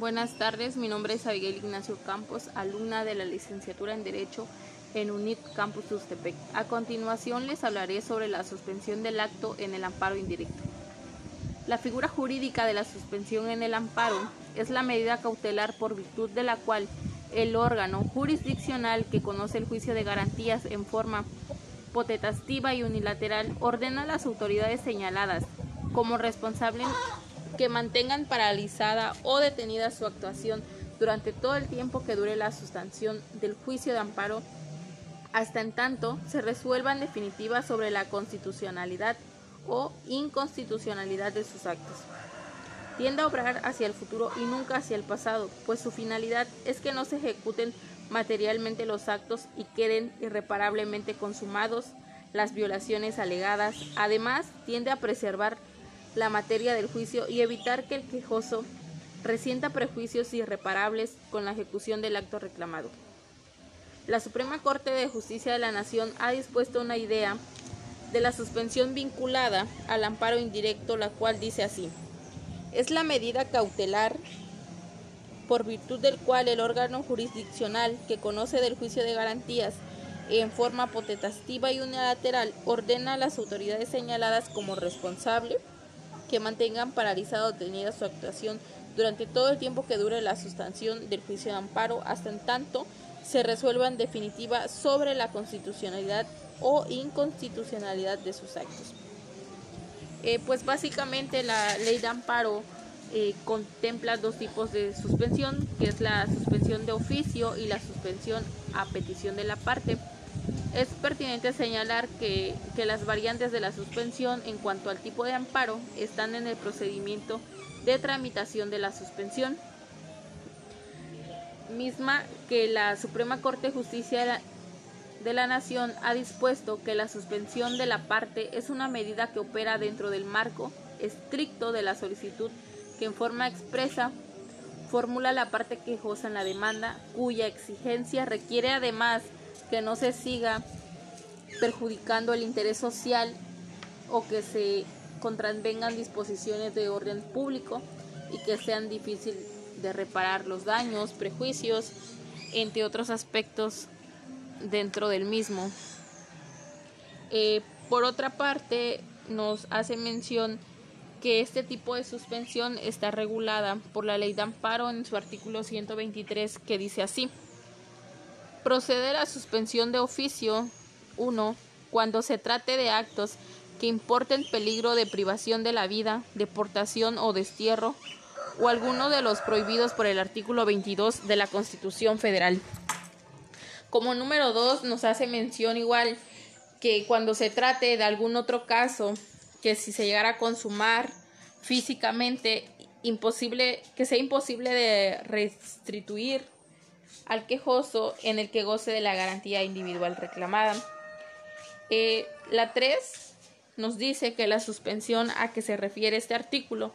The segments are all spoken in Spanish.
Buenas tardes, mi nombre es Abigail Ignacio Campos, alumna de la licenciatura en Derecho en UNIT Campus Ustepec. A continuación les hablaré sobre la suspensión del acto en el amparo indirecto. La figura jurídica de la suspensión en el amparo es la medida cautelar por virtud de la cual el órgano jurisdiccional que conoce el juicio de garantías en forma potestativa y unilateral ordena a las autoridades señaladas como responsables que mantengan paralizada o detenida su actuación durante todo el tiempo que dure la sustanción del juicio de amparo, hasta en tanto se resuelva en definitiva sobre la constitucionalidad o inconstitucionalidad de sus actos. Tiende a obrar hacia el futuro y nunca hacia el pasado, pues su finalidad es que no se ejecuten materialmente los actos y queden irreparablemente consumados las violaciones alegadas. Además, tiende a preservar la materia del juicio y evitar que el quejoso resienta prejuicios irreparables con la ejecución del acto reclamado. La Suprema Corte de Justicia de la Nación ha dispuesto una idea de la suspensión vinculada al amparo indirecto, la cual dice así. Es la medida cautelar por virtud del cual el órgano jurisdiccional que conoce del juicio de garantías en forma potestativa y unilateral ordena a las autoridades señaladas como responsable que mantengan paralizada o detenida su actuación durante todo el tiempo que dure la sustanción del juicio de amparo, hasta en tanto se resuelva en definitiva sobre la constitucionalidad o inconstitucionalidad de sus actos. Eh, pues básicamente la ley de amparo eh, contempla dos tipos de suspensión, que es la suspensión de oficio y la suspensión a petición de la parte. Es pertinente señalar que, las variantes de la suspensión en cuanto al tipo de amparo están en el procedimiento de tramitación de la suspensión, misma que la Suprema Corte de Justicia de la Nación ha dispuesto que la suspensión de la parte es una medida que opera dentro del marco estricto de la solicitud que en forma expresa formula la parte quejosa en la demanda, cuya exigencia requiere además que no se siga perjudicando el interés social o que se contravengan disposiciones de orden público y que sean difíciles de reparar los daños, prejuicios, entre otros aspectos dentro del mismo. Eh, por otra parte, nos hace mención que este tipo de suspensión está regulada por la ley de amparo en su artículo 123 que dice así. Procede la suspensión de oficio 1 cuando se trate de actos que importen peligro de privación de la vida, deportación o destierro o alguno de los prohibidos por el artículo 22 de la Constitución Federal. Como número 2 nos hace mención igual que cuando se trate de algún otro caso que si se llegara a consumar físicamente imposible que sea imposible de restituir al quejoso en el que goce de la garantía individual reclamada. Eh, la 3 nos dice que la suspensión a que se refiere este artículo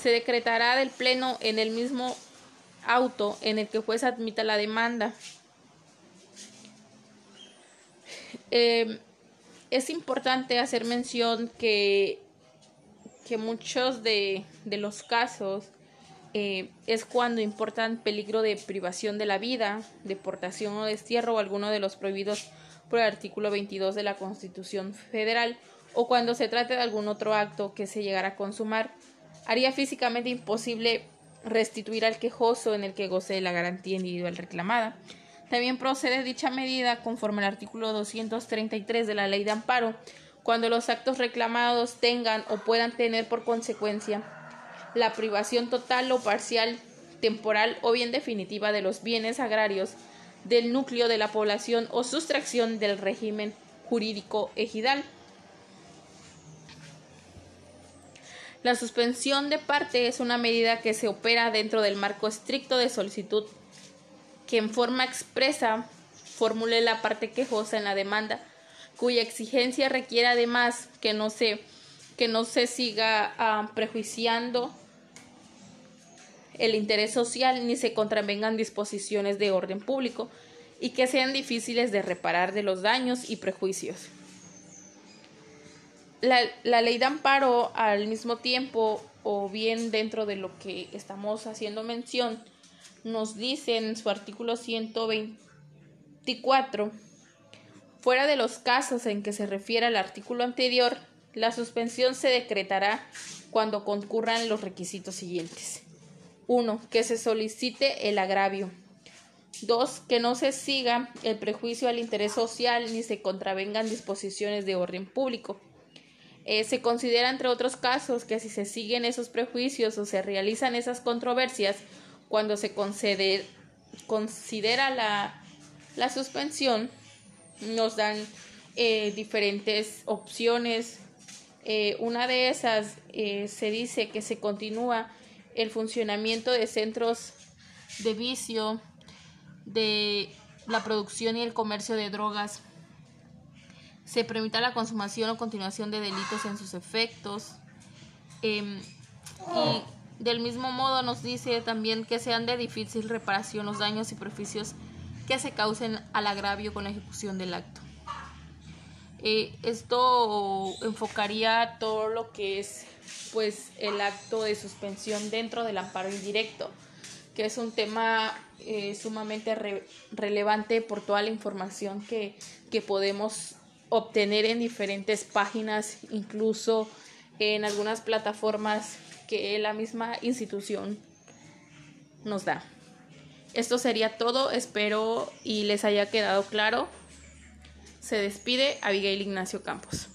se decretará del Pleno en el mismo auto en el que juez admita la demanda. Eh, es importante hacer mención que, que muchos de, de los casos eh, es cuando importan peligro de privación de la vida, deportación o destierro o alguno de los prohibidos por el artículo 22 de la Constitución Federal o cuando se trate de algún otro acto que se llegara a consumar, haría físicamente imposible restituir al quejoso en el que goce de la garantía individual reclamada. También procede dicha medida conforme al artículo 233 de la Ley de Amparo, cuando los actos reclamados tengan o puedan tener por consecuencia la privación total o parcial, temporal o bien definitiva de los bienes agrarios del núcleo de la población o sustracción del régimen jurídico ejidal. La suspensión de parte es una medida que se opera dentro del marco estricto de solicitud que en forma expresa formule la parte quejosa en la demanda, cuya exigencia requiere además que no se que no se siga ah, prejuiciando el interés social ni se contravengan disposiciones de orden público y que sean difíciles de reparar de los daños y prejuicios. la, la ley de amparo al mismo tiempo o bien dentro de lo que estamos haciendo mención, nos dice en su artículo 124, fuera de los casos en que se refiere al artículo anterior, la suspensión se decretará cuando concurran los requisitos siguientes. 1. Que se solicite el agravio. 2. Que no se siga el prejuicio al interés social ni se contravengan disposiciones de orden público. Eh, se considera, entre otros casos, que si se siguen esos prejuicios o se realizan esas controversias, cuando se considera la, la suspensión, nos dan eh, diferentes opciones. Eh, una de esas se dice que se continúa el funcionamiento de centros de vicio, de la producción y el comercio de drogas se permita la consumación o continuación de delitos en sus efectos. Em, y del mismo modo nos dice también que sean de difícil reparación los daños y perjuicios que se causen al agravio con la ejecución del acto. Eh, esto enfocaría todo lo que es pues el acto de suspensión dentro del amparo indirecto, que es un tema eh, sumamente relevante por toda la información que, que podemos obtener en diferentes páginas, incluso en algunas plataformas que la misma institución nos da. Esto sería todo, espero y les haya quedado claro. Se despide Abigail Ignacio Campos.